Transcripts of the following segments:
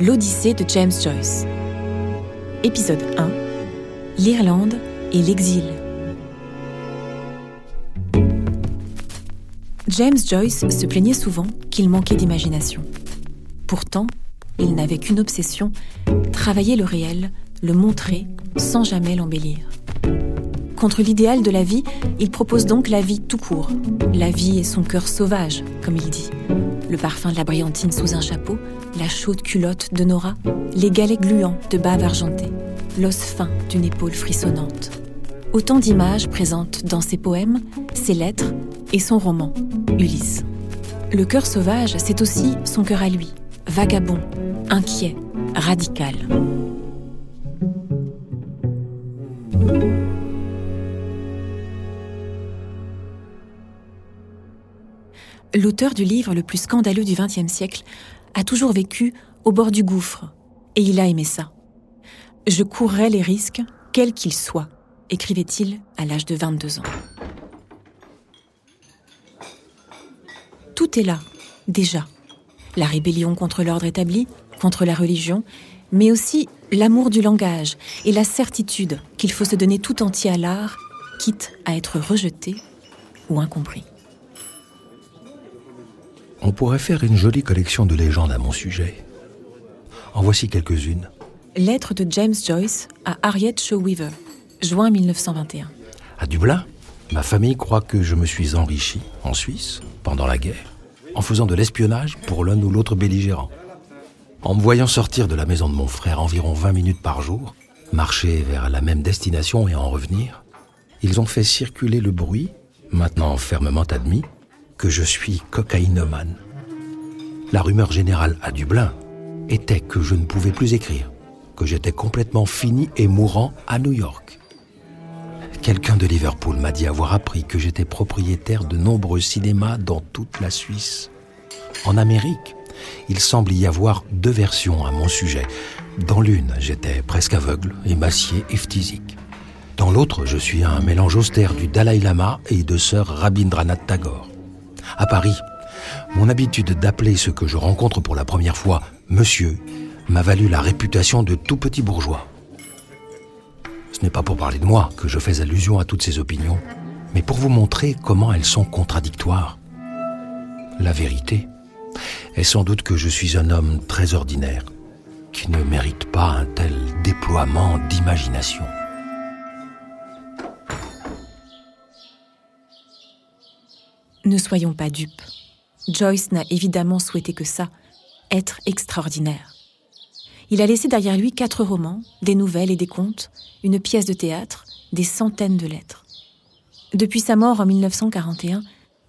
L'Odyssée de James Joyce. Épisode 1 L'Irlande et l'exil. James Joyce se plaignait souvent qu'il manquait d'imagination. Pourtant, il n'avait qu'une obsession, travailler le réel, le montrer sans jamais l'embellir. Contre l'idéal de la vie, il propose donc la vie tout court. La vie et son cœur sauvage, comme il dit. Le parfum de la brillantine sous un chapeau, la chaude culotte de Nora, les galets gluants de bave argentée, l'os fin d'une épaule frissonnante. Autant d'images présentes dans ses poèmes, ses lettres et son roman, Ulysse. Le cœur sauvage, c'est aussi son cœur à lui, vagabond, inquiet, radical. L'auteur du livre le plus scandaleux du XXe siècle a toujours vécu au bord du gouffre, et il a aimé ça. Je courrais les risques, quels qu'ils soient, écrivait-il à l'âge de 22 ans. Tout est là, déjà. La rébellion contre l'ordre établi, contre la religion, mais aussi l'amour du langage et la certitude qu'il faut se donner tout entier à l'art, quitte à être rejeté ou incompris. On pourrait faire une jolie collection de légendes à mon sujet. En voici quelques-unes. Lettre de James Joyce à Harriet Shaw Weaver, juin 1921. À Dublin, ma famille croit que je me suis enrichi en Suisse pendant la guerre en faisant de l'espionnage pour l'un ou l'autre belligérant. En me voyant sortir de la maison de mon frère environ 20 minutes par jour, marcher vers la même destination et en revenir, ils ont fait circuler le bruit, maintenant fermement admis, que je suis cocaïnomane. La rumeur générale à Dublin était que je ne pouvais plus écrire, que j'étais complètement fini et mourant à New York. Quelqu'un de Liverpool m'a dit avoir appris que j'étais propriétaire de nombreux cinémas dans toute la Suisse. En Amérique, il semble y avoir deux versions à mon sujet. Dans l'une, j'étais presque aveugle, émacié et phthisique. Dans l'autre, je suis un mélange austère du Dalai Lama et de sœur Rabindranath Tagore. À Paris, mon habitude d'appeler ce que je rencontre pour la première fois monsieur m'a valu la réputation de tout petit bourgeois. Ce n'est pas pour parler de moi que je fais allusion à toutes ces opinions, mais pour vous montrer comment elles sont contradictoires. La vérité est sans doute que je suis un homme très ordinaire, qui ne mérite pas un tel déploiement d'imagination. Ne soyons pas dupes. Joyce n'a évidemment souhaité que ça, être extraordinaire. Il a laissé derrière lui quatre romans, des nouvelles et des contes, une pièce de théâtre, des centaines de lettres. Depuis sa mort en 1941,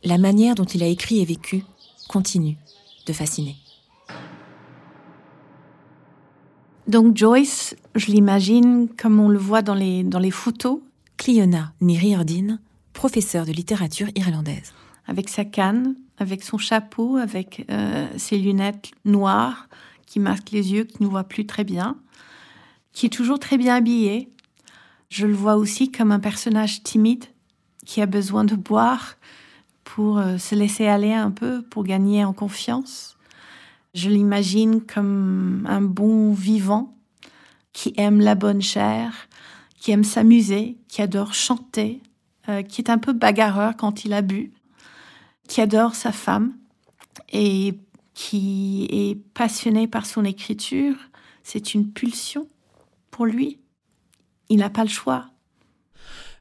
la manière dont il a écrit et vécu continue de fasciner. Donc Joyce, je l'imagine comme on le voit dans les, dans les photos. Cliona Niriardine, professeure de littérature irlandaise. Avec sa canne, avec son chapeau, avec euh, ses lunettes noires, qui masque les yeux, qui ne voit plus très bien, qui est toujours très bien habillé. Je le vois aussi comme un personnage timide qui a besoin de boire pour euh, se laisser aller un peu, pour gagner en confiance. Je l'imagine comme un bon vivant qui aime la bonne chair, qui aime s'amuser, qui adore chanter, euh, qui est un peu bagarreur quand il a bu, qui adore sa femme et qui est passionné par son écriture, c'est une pulsion pour lui. Il n'a pas le choix.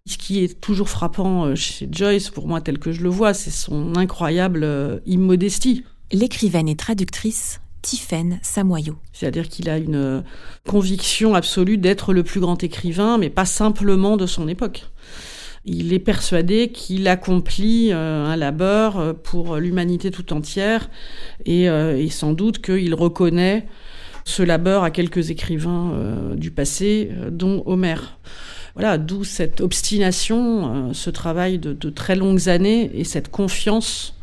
Ce qui est toujours frappant euh, chez Joyce, pour moi tel que je le vois, c'est son incroyable euh, immodestie. L'écrivaine et traductrice Tiffaine Samoyo. C'est-à-dire qu'il a une euh, conviction absolue d'être le plus grand écrivain, mais pas simplement de son époque. Il est persuadé qu'il accomplit euh, un labeur euh, pour l'humanité tout entière et, euh, et sans doute qu'il reconnaît ce labeur à quelques écrivains du passé, dont Homère. Voilà, d'où cette obstination, ce travail de très longues années et cette confiance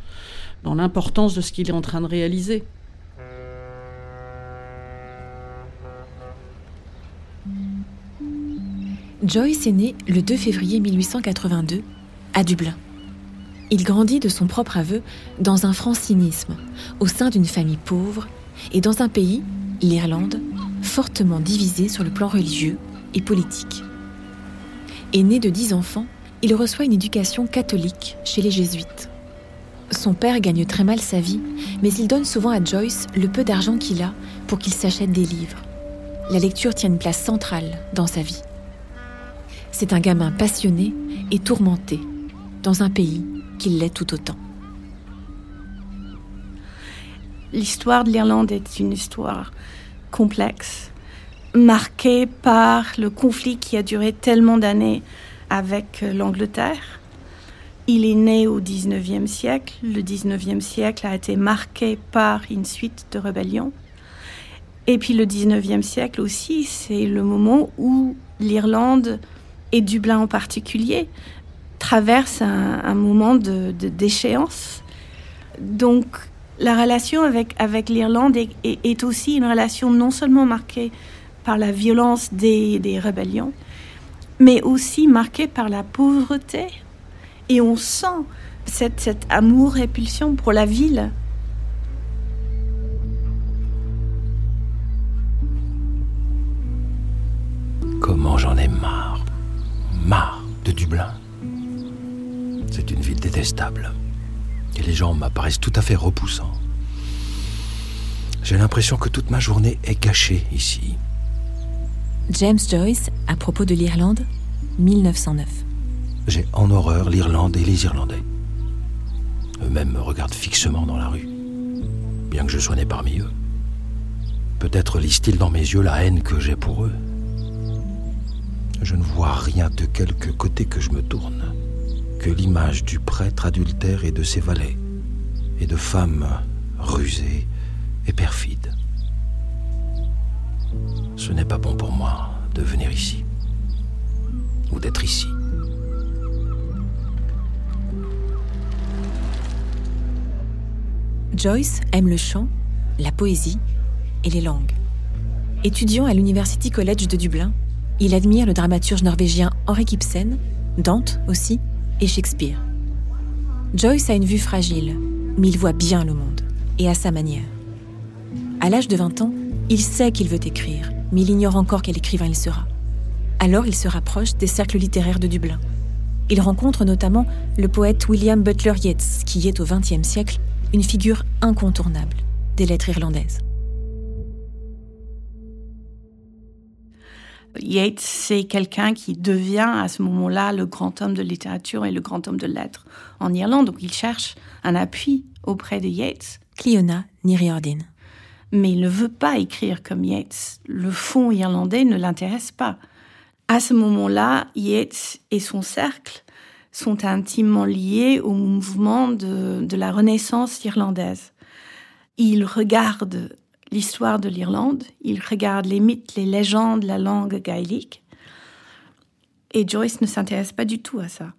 dans l'importance de ce qu'il est en train de réaliser. Joyce est né le 2 février 1882 à Dublin. Il grandit de son propre aveu dans un francinisme, au sein d'une famille pauvre et dans un pays l'Irlande, fortement divisée sur le plan religieux et politique. Et né de dix enfants, il reçoit une éducation catholique chez les jésuites. Son père gagne très mal sa vie, mais il donne souvent à Joyce le peu d'argent qu'il a pour qu'il s'achète des livres. La lecture tient une place centrale dans sa vie. C'est un gamin passionné et tourmenté, dans un pays qui l'est tout autant. L'histoire de l'Irlande est une histoire complexe, marquée par le conflit qui a duré tellement d'années avec l'Angleterre. Il est né au 19e siècle. Le 19e siècle a été marqué par une suite de rébellions. Et puis le 19e siècle aussi, c'est le moment où l'Irlande, et Dublin en particulier, traverse un, moment de, déchéance. Donc la relation avec, avec l'Irlande est, aussi une relation non seulement marquée par la violence des, des rébellions, mais aussi marquée par la pauvreté. Et on sent cette, cet amour-répulsion pour la ville. Comment j'en ai marre. De Dublin. C'est une ville détestable. Et les gens m'apparaissent tout à fait repoussants. J'ai l'impression que toute ma journée est gâchée ici. James Joyce à propos de l'Irlande, 1909. J'ai en horreur l'Irlande et les Irlandais. Eux-mêmes me regardent fixement dans la rue, bien que je sois né parmi eux. Peut-être lisent-ils dans mes yeux la haine que j'ai pour eux. Je ne vois rien de quelque côté que je me tourne que l'image du prêtre adultère et de ses valets, et de femmes rusées et perfides. Ce n'est pas bon pour moi de venir ici, ou d'être ici. Joyce aime le chant, la poésie et les langues. Étudiant à l'University College de Dublin, il admire le dramaturge norvégien Henrik Ibsen, Dante aussi, et Shakespeare. Joyce a une vue fragile, mais il voit bien le monde, et à sa manière. À l'âge de 20 ans, il sait qu'il veut écrire, mais il ignore encore quel écrivain il sera. Alors il se rapproche des cercles littéraires de Dublin. Il rencontre notamment le poète William Butler Yeats, qui est au XXe siècle une figure incontournable des lettres irlandaises. Yeats, c'est quelqu'un qui devient à ce moment-là le grand homme de littérature et le grand homme de lettres en Irlande. Donc il cherche un appui auprès de Yeats. Cliona Niriordin. Mais il ne veut pas écrire comme Yeats. Le fond irlandais ne l'intéresse pas. À ce moment-là, Yeats et son cercle sont intimement liés au mouvement de, de la Renaissance irlandaise. Il regarde l'histoire de l'Irlande, il regarde les mythes, les légendes, la langue gaélique. Et Joyce ne s'intéresse pas du tout à ça.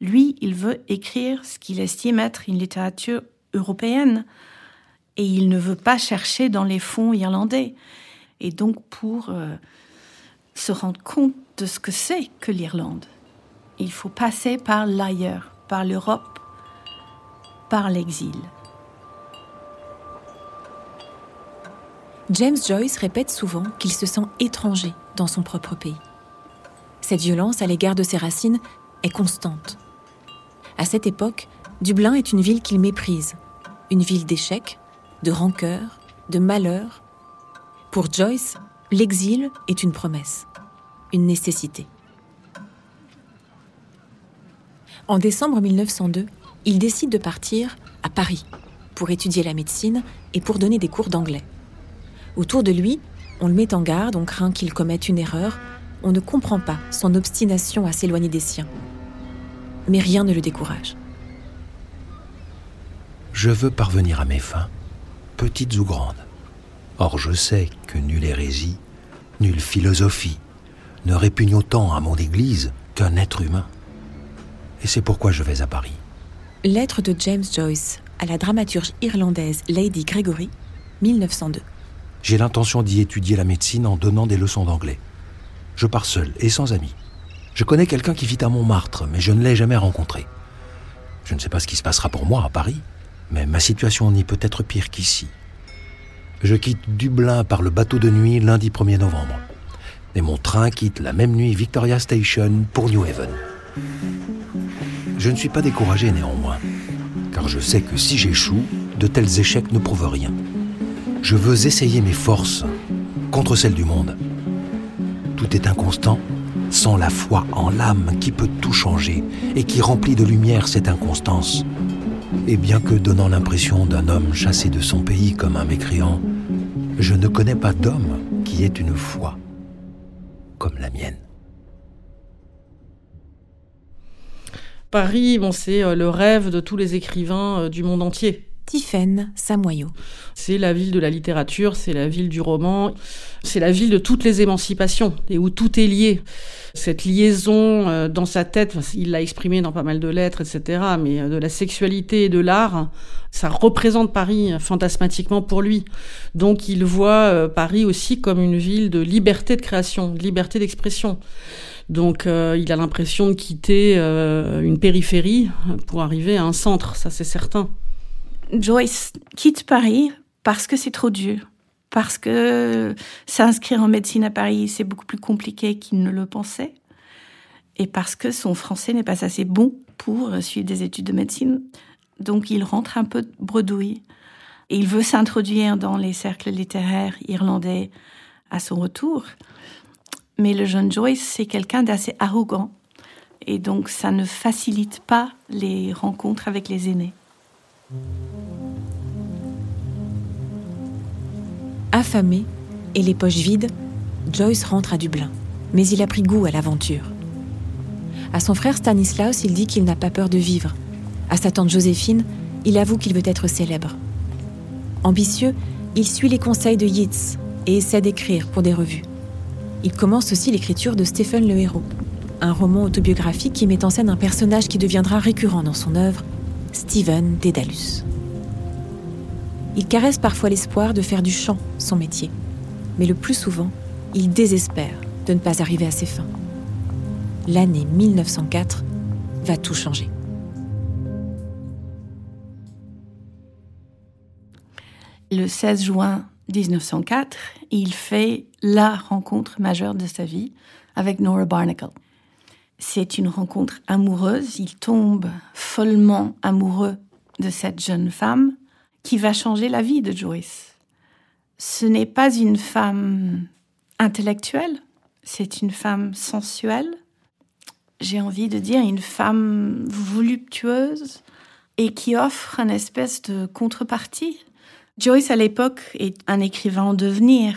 Lui, il veut écrire ce qu'il estime être une littérature européenne. Et il ne veut pas chercher dans les fonds irlandais. Et donc, pour euh, se rendre compte de ce que c'est que l'Irlande, il faut passer par l'ailleurs, par l'Europe, par l'exil. James Joyce répète souvent qu'il se sent étranger dans son propre pays. Cette violence à l'égard de ses racines est constante. À cette époque, Dublin est une ville qu'il méprise, une ville d'échecs, de rancœur, de malheur. Pour Joyce, l'exil est une promesse, une nécessité. En décembre 1902, il décide de partir à Paris pour étudier la médecine et pour donner des cours d'anglais. Autour de lui, on le met en garde, on craint qu'il commette une erreur, on ne comprend pas son obstination à s'éloigner des siens. Mais rien ne le décourage. Je veux parvenir à mes fins, petites ou grandes. Or je sais que nulle hérésie, nulle philosophie ne répugne autant à mon Église qu'un être humain. Et c'est pourquoi je vais à Paris. Lettre de James Joyce à la dramaturge irlandaise Lady Gregory, 1902. J'ai l'intention d'y étudier la médecine en donnant des leçons d'anglais. Je pars seul et sans amis. Je connais quelqu'un qui vit à Montmartre, mais je ne l'ai jamais rencontré. Je ne sais pas ce qui se passera pour moi à Paris, mais ma situation n'y peut être pire qu'ici. Je quitte Dublin par le bateau de nuit lundi 1er novembre. Et mon train quitte la même nuit Victoria Station pour New Haven. Je ne suis pas découragé néanmoins, car je sais que si j'échoue, de tels échecs ne prouvent rien. Je veux essayer mes forces contre celles du monde. Tout est inconstant, sans la foi en l'âme qui peut tout changer et qui remplit de lumière cette inconstance. Et bien que donnant l'impression d'un homme chassé de son pays comme un mécréant, je ne connais pas d'homme qui ait une foi comme la mienne. Paris, bon, c'est euh, le rêve de tous les écrivains euh, du monde entier. Tiphaine Samoyo. C'est la ville de la littérature, c'est la ville du roman, c'est la ville de toutes les émancipations et où tout est lié. Cette liaison euh, dans sa tête, il l'a exprimé dans pas mal de lettres, etc., mais euh, de la sexualité et de l'art, ça représente Paris fantasmatiquement pour lui. Donc il voit euh, Paris aussi comme une ville de liberté de création, de liberté d'expression. Donc il a l'impression de quitter une périphérie pour arriver à un centre, ça c'est certain. Joyce quitte Paris parce que c'est trop dur, parce que s'inscrire en médecine à Paris, c'est beaucoup plus compliqué qu'il ne le pensait, et parce que son français n'est pas assez bon pour suivre des études de médecine. Donc il rentre un peu bredouille. Et il veut s'introduire dans les cercles littéraires irlandais à son retour. Mais le jeune Joyce, c'est quelqu'un d'assez arrogant. Et donc ça ne facilite pas les rencontres avec les aînés. Affamé et les poches vides, Joyce rentre à Dublin, mais il a pris goût à l'aventure. À son frère Stanislaus, il dit qu'il n'a pas peur de vivre. À sa tante Joséphine, il avoue qu'il veut être célèbre. Ambitieux, il suit les conseils de Yeats et essaie d'écrire pour des revues. Il commence aussi l'écriture de Stephen le Héros, un roman autobiographique qui met en scène un personnage qui deviendra récurrent dans son œuvre, Stephen Dédalus. Il caresse parfois l'espoir de faire du chant son métier, mais le plus souvent, il désespère de ne pas arriver à ses fins. L'année 1904 va tout changer. Le 16 juin 1904, il fait la rencontre majeure de sa vie avec Nora Barnacle. C'est une rencontre amoureuse. Il tombe follement amoureux de cette jeune femme qui va changer la vie de Joyce. Ce n'est pas une femme intellectuelle, c'est une femme sensuelle. J'ai envie de dire une femme voluptueuse et qui offre une espèce de contrepartie. Joyce, à l'époque, est un écrivain en devenir.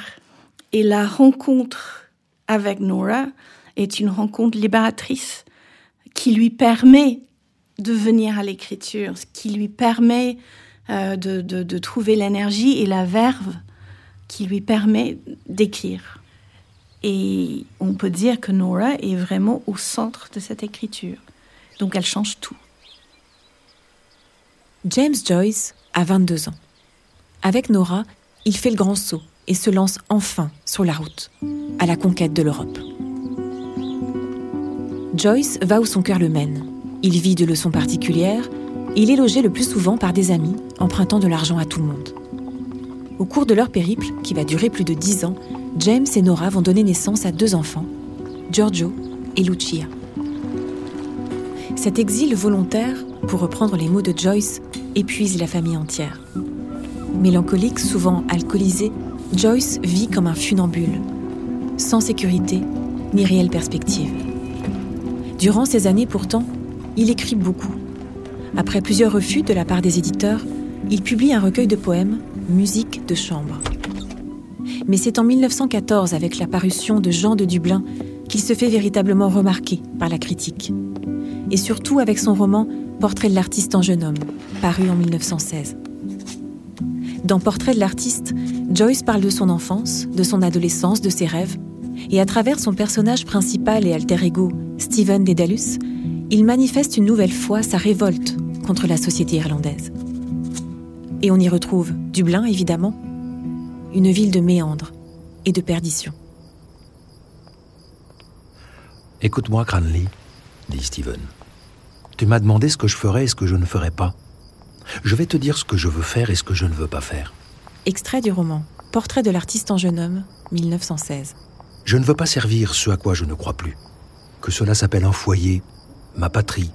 Et la rencontre avec Nora est une rencontre libératrice qui lui permet de venir à l'écriture, qui lui permet euh, de, de, trouver l'énergie et la verve qui lui permet d'écrire. Et on peut dire que Nora est vraiment au centre de cette écriture. Donc elle change tout. James Joyce a 22 ans. Avec Nora, il fait le grand saut et se lance enfin sur la route, à la conquête de l'Europe. Joyce va où son cœur le mène. Il vit de leçons particulières. Il est logé le plus souvent par des amis, empruntant de l'argent à tout le monde. Au cours de leur périple, qui va durer plus de dix ans, James et Nora vont donner naissance à deux enfants, Giorgio et Lucia. Cet exil volontaire, pour reprendre les mots de Joyce, épuise la famille entière. Mélancolique, souvent alcoolisé, Joyce vit comme un funambule, sans sécurité ni réelle perspective. Durant ces années pourtant, il écrit beaucoup. Après plusieurs refus de la part des éditeurs, il publie un recueil de poèmes, Musique de chambre. Mais c'est en 1914, avec la parution de Jean de Dublin, qu'il se fait véritablement remarquer par la critique. Et surtout avec son roman Portrait de l'artiste en jeune homme, paru en 1916. Dans Portrait de l'artiste, Joyce parle de son enfance, de son adolescence, de ses rêves, et à travers son personnage principal et alter ego, Stephen Dedalus, il manifeste une nouvelle fois sa révolte contre la société irlandaise. Et on y retrouve Dublin, évidemment, une ville de méandres et de perdition. Écoute-moi, Cranley, dit Stephen. Tu m'as demandé ce que je ferais et ce que je ne ferais pas. Je vais te dire ce que je veux faire et ce que je ne veux pas faire. Extrait du roman Portrait de l'artiste en jeune homme, 1916. Je ne veux pas servir ce à quoi je ne crois plus. Que cela s'appelle un foyer, ma patrie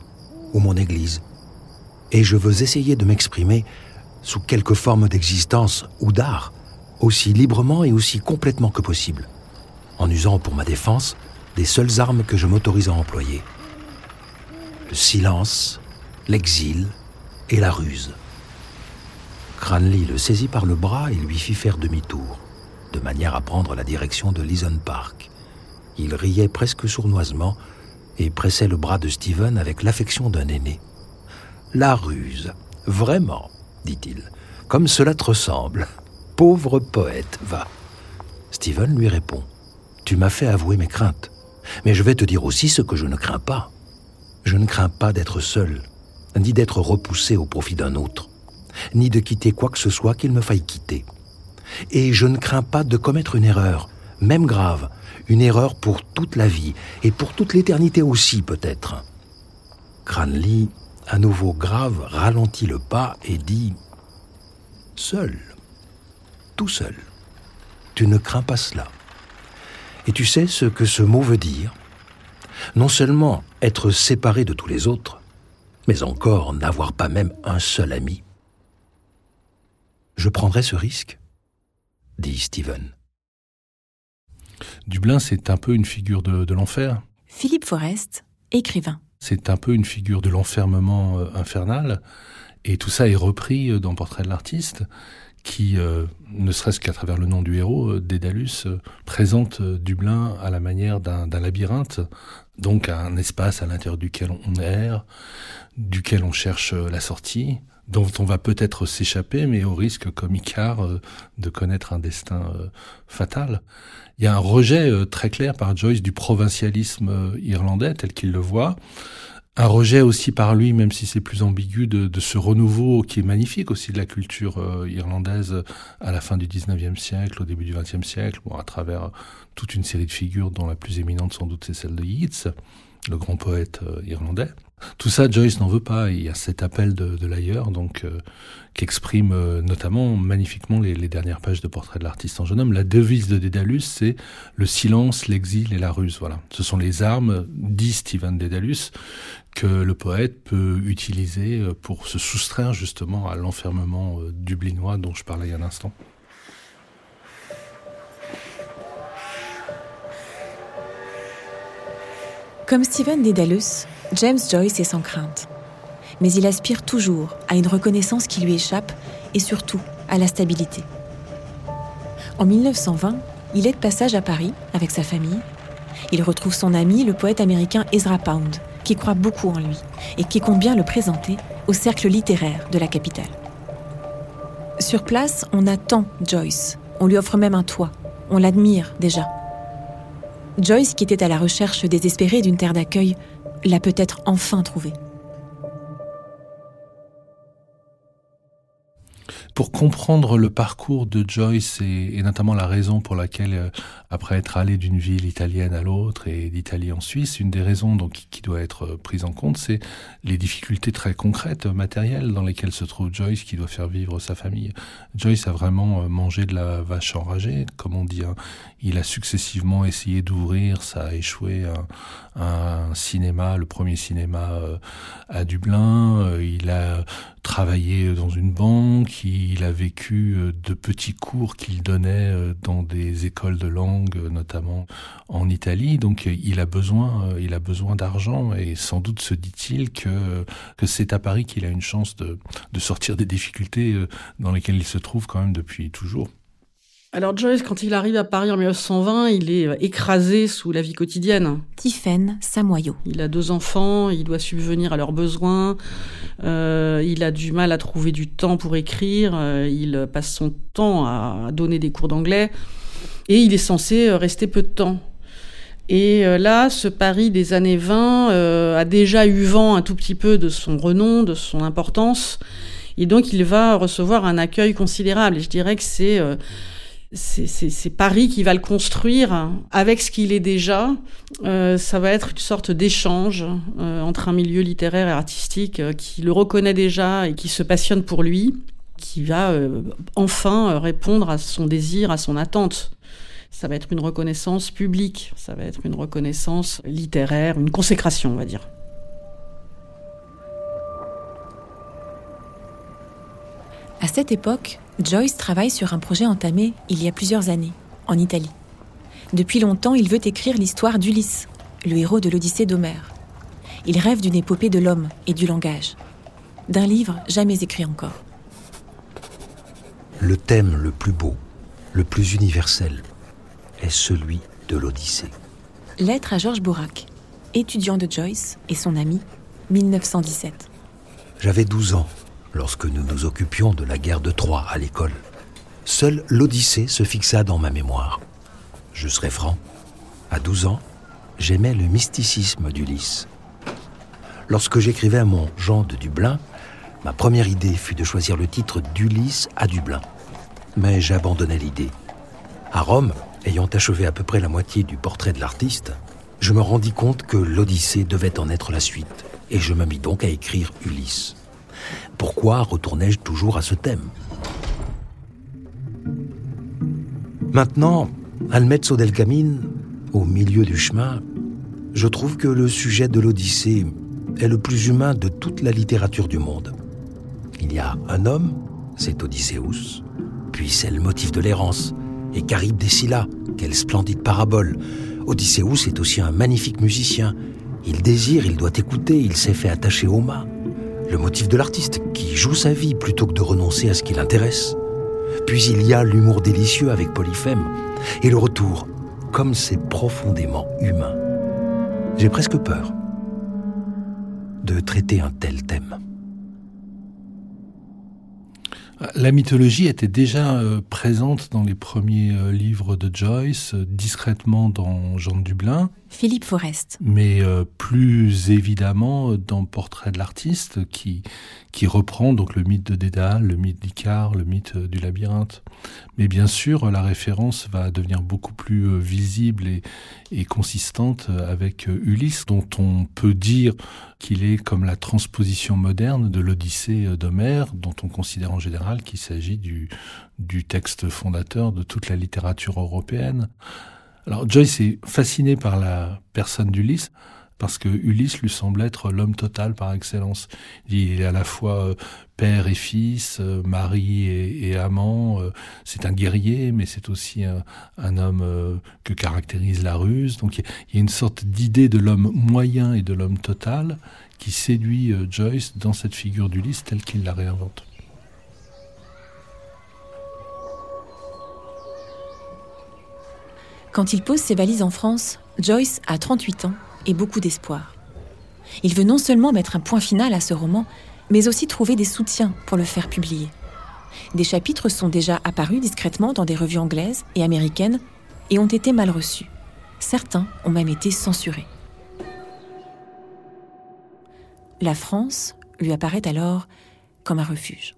ou mon église. Et je veux essayer de m'exprimer sous quelque forme d'existence ou d'art, aussi librement et aussi complètement que possible, en usant pour ma défense des seules armes que je m'autorise à employer. Le silence, l'exil et la ruse. Cranley le saisit par le bras et lui fit faire demi-tour, de manière à prendre la direction de Leeson Park. Il riait presque sournoisement et pressait le bras de Stephen avec l'affection d'un aîné. La ruse, vraiment, dit-il, comme cela te ressemble. Pauvre poète, va. Stephen lui répond Tu m'as fait avouer mes craintes, mais je vais te dire aussi ce que je ne crains pas. Je ne crains pas d'être seul, ni d'être repoussé au profit d'un autre, ni de quitter quoi que ce soit qu'il me faille quitter. Et je ne crains pas de commettre une erreur, même grave, une erreur pour toute la vie, et pour toute l'éternité aussi peut-être. Cranley, à nouveau grave, ralentit le pas et dit ⁇ Seul, tout seul, tu ne crains pas cela. Et tu sais ce que ce mot veut dire? Non seulement être séparé de tous les autres, mais encore n'avoir pas même un seul ami. Je prendrai ce risque, dit Stephen. Dublin, c'est un peu une figure de, l'enfer. Philippe Forest, écrivain. C'est un peu une figure de l'enfermement euh, infernal. Et tout ça est repris euh, dans Portrait de l'artiste, qui, euh, ne serait-ce qu'à travers le nom du héros, Dédalus, présente Dublin à la manière d'un labyrinthe, donc un espace à l'intérieur duquel on erre, duquel on cherche la sortie, dont on va peut-être s'échapper, mais au risque, comme Icare, euh, de connaître un destin euh, fatal. Il y a un rejet euh, très clair par Joyce du provincialisme irlandais tel qu'il le voit. Un rejet aussi par lui, même si c'est plus ambigu, de, de, ce renouveau qui est magnifique aussi de la culture irlandaise à la fin du 19e siècle, au début du 20e siècle, bon, à travers toute une série de figures dont la plus éminente sans doute c'est celle de Yeats, le grand poète irlandais. Tout ça, Joyce n'en veut pas. Il y a cet appel de, l'ailleurs, donc euh, euh, notamment magnifiquement les, dernières pages de Portrait de l'artiste en jeune homme. La devise de Dédalus, c'est le silence, l'exil et la ruse. Voilà, ce sont les armes, dit Stephen Dédalus, que le poète peut utiliser euh, pour se soustraire justement à l'enfermement dublinois dont je parlais il y a un instant. Comme Stephen Dédalus, James Joyce est sans crainte. Mais il aspire toujours à une reconnaissance qui lui échappe et surtout à la stabilité. En 1920, il est de passage à Paris avec sa famille. Il retrouve son ami, le poète américain Ezra Pound, qui croit beaucoup en lui et qui compte bien le présenter au cercle littéraire de la capitale. Sur place, on attend Joyce. On lui offre même un toit. On l'admire déjà. Joyce, qui était à la recherche désespérée d'une terre d'accueil, l'a peut-être enfin trouvé. Pour comprendre le parcours de Joyce et, notamment la raison pour laquelle, euh, après être allé d'une ville italienne à l'autre et d'Italie en Suisse, une des raisons donc qui doit être euh, prise en compte, c'est les difficultés très concrètes, matérielles, dans lesquelles se trouve Joyce, qui doit faire vivre sa famille. Joyce a vraiment euh, mangé de la vache enragée, comme on dit. Hein. Il a successivement essayé d'ouvrir, ça a échoué, un, cinéma, le premier cinéma à Dublin. Il a travaillé dans une banque. Il a vécu euh, de petits cours qu'il donnait euh, dans des écoles de langue, euh, notamment en Italie. Donc il a besoin, il a besoin d'argent et sans doute se dit-il que, que c'est à Paris qu'il a une chance de sortir des difficultés dans lesquelles il se trouve quand même depuis toujours. Alors Joyce, quand il arrive à Paris en 1920, il est écrasé sous la vie quotidienne. Tiphaine Samoyo. Il a deux enfants, il doit subvenir à leurs besoins, euh, il a du mal à trouver du temps pour écrire, euh, il passe son temps à donner des cours d'anglais, et il est censé rester peu de temps. Et euh, là, ce Paris des années 20 a déjà eu vent un tout petit peu de son renom, de son importance, et donc il va recevoir un accueil considérable. Et je dirais que c'est c'est Paris qui va le construire avec ce qu'il est déjà. Euh, ça va être une sorte d'échange euh, entre un milieu littéraire et artistique euh, qui le reconnaît déjà et qui se passionne pour lui. qui va euh, enfin répondre à son désir, à son attente. Ça va être une reconnaissance publique, ça va être une reconnaissance littéraire, une consécration, on va dire. À cette époque, Joyce travaille sur un projet entamé il y a plusieurs années, en Italie. Depuis longtemps, il veut écrire l'histoire d'Ulysse, le héros de l'Odyssée d'Homère. Il rêve d'une épopée de l'homme et du langage, d'un livre jamais écrit encore. Le thème le plus beau, le plus universel, est celui de l'Odyssée. Lettre à Georges Bourrac, étudiant de Joyce et son ami, 1917. J'avais 12 ans lorsque nous nous occupions de la guerre de Troie à l'école. Seule l'Odyssée se fixa dans ma mémoire. Je serai franc, à 12 ans, j'aimais le mysticisme d'Ulysse. Lorsque j'écrivais mon Jean de Dublin, ma première idée fut de choisir le titre d'Ulysse à Dublin. Mais j'abandonnais l'idée. À Rome, ayant achevé à peu près la moitié du portrait de l'artiste, je me rendis compte que l'Odyssée devait en être la suite, et je me mis donc à écrire Ulysse. Pourquoi retournais-je toujours à ce thème? Maintenant, al mezzo del camino, au milieu du chemin, je trouve que le sujet de l'Odyssée est le plus humain de toute la littérature du monde. Il y a un homme, c'est Odysseus, puis c'est le motif de l'errance, et Caribe des Scylla, quelle splendide parabole. Odysseus est aussi un magnifique musicien. Il désire, il doit écouter, il s'est fait attacher au mât le motif de l'artiste, qui joue sa vie plutôt que de renoncer à ce qui l'intéresse. Puis il y a l'humour délicieux avec Polyphème, et le retour, comme c'est profondément humain. J'ai presque peur de traiter un tel thème. La mythologie était déjà euh, présente dans les premiers euh, livres de Joyce, euh, discrètement dans Jean de Dublin. Philippe Forest. Mais plus évidemment dans Portrait de l'artiste, qui, qui reprend donc le mythe de Dédale, le mythe d'Icare, le mythe du labyrinthe. Mais bien sûr, la référence va devenir beaucoup plus visible et, et consistante avec Ulysse, dont on peut dire qu'il est comme la transposition moderne de l'Odyssée d'Homère, dont on considère en général qu'il s'agit du, du texte fondateur de toute la littérature européenne. Alors Joyce est fasciné par la personne d'Ulysse parce que Ulysse lui semble être l'homme total par excellence. Il est à la fois euh, père et fils, euh, mari et, amant. Euh, c'est un guerrier, mais c'est aussi un, homme que caractérise la ruse. Donc il y a une sorte d'idée de l'homme moyen et de l'homme total qui séduit Joyce dans cette figure d'Ulysse telle qu'il la réinvente. Quand il pose ses valises en France, Joyce a 38 ans et beaucoup d'espoir. Il veut non seulement mettre un point final à ce roman, mais aussi trouver des soutiens pour le faire publier. Des chapitres sont déjà apparus discrètement dans des revues anglaises et américaines et ont été mal reçus. Certains ont même été censurés. La France lui apparaît alors comme un refuge.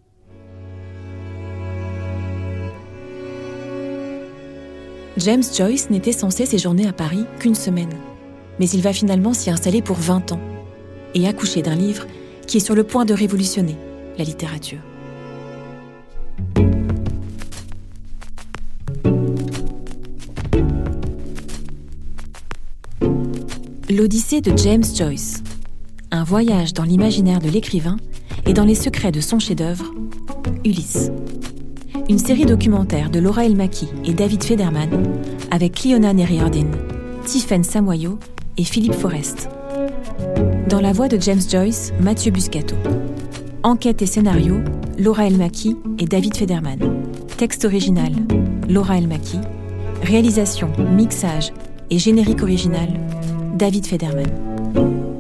James Joyce n'était censé séjourner à Paris qu'une semaine, mais il va finalement s'y installer pour 20 ans et accoucher d'un livre qui est sur le point de révolutionner la littérature. L'Odyssée de James Joyce, un voyage dans l'imaginaire de l'écrivain et dans les secrets de son chef-d'œuvre, Ulysse une série documentaire de Laura Elmaki et David Federman avec Cliona Neriardin, Tiffaine Samoyo et Philippe Forest. Dans la voix de James Joyce, Mathieu Buscato. Enquête et scénario, Laura Elmaki et David Federman. Texte original, Laura Elmaki. Réalisation, mixage et générique original, David Federman.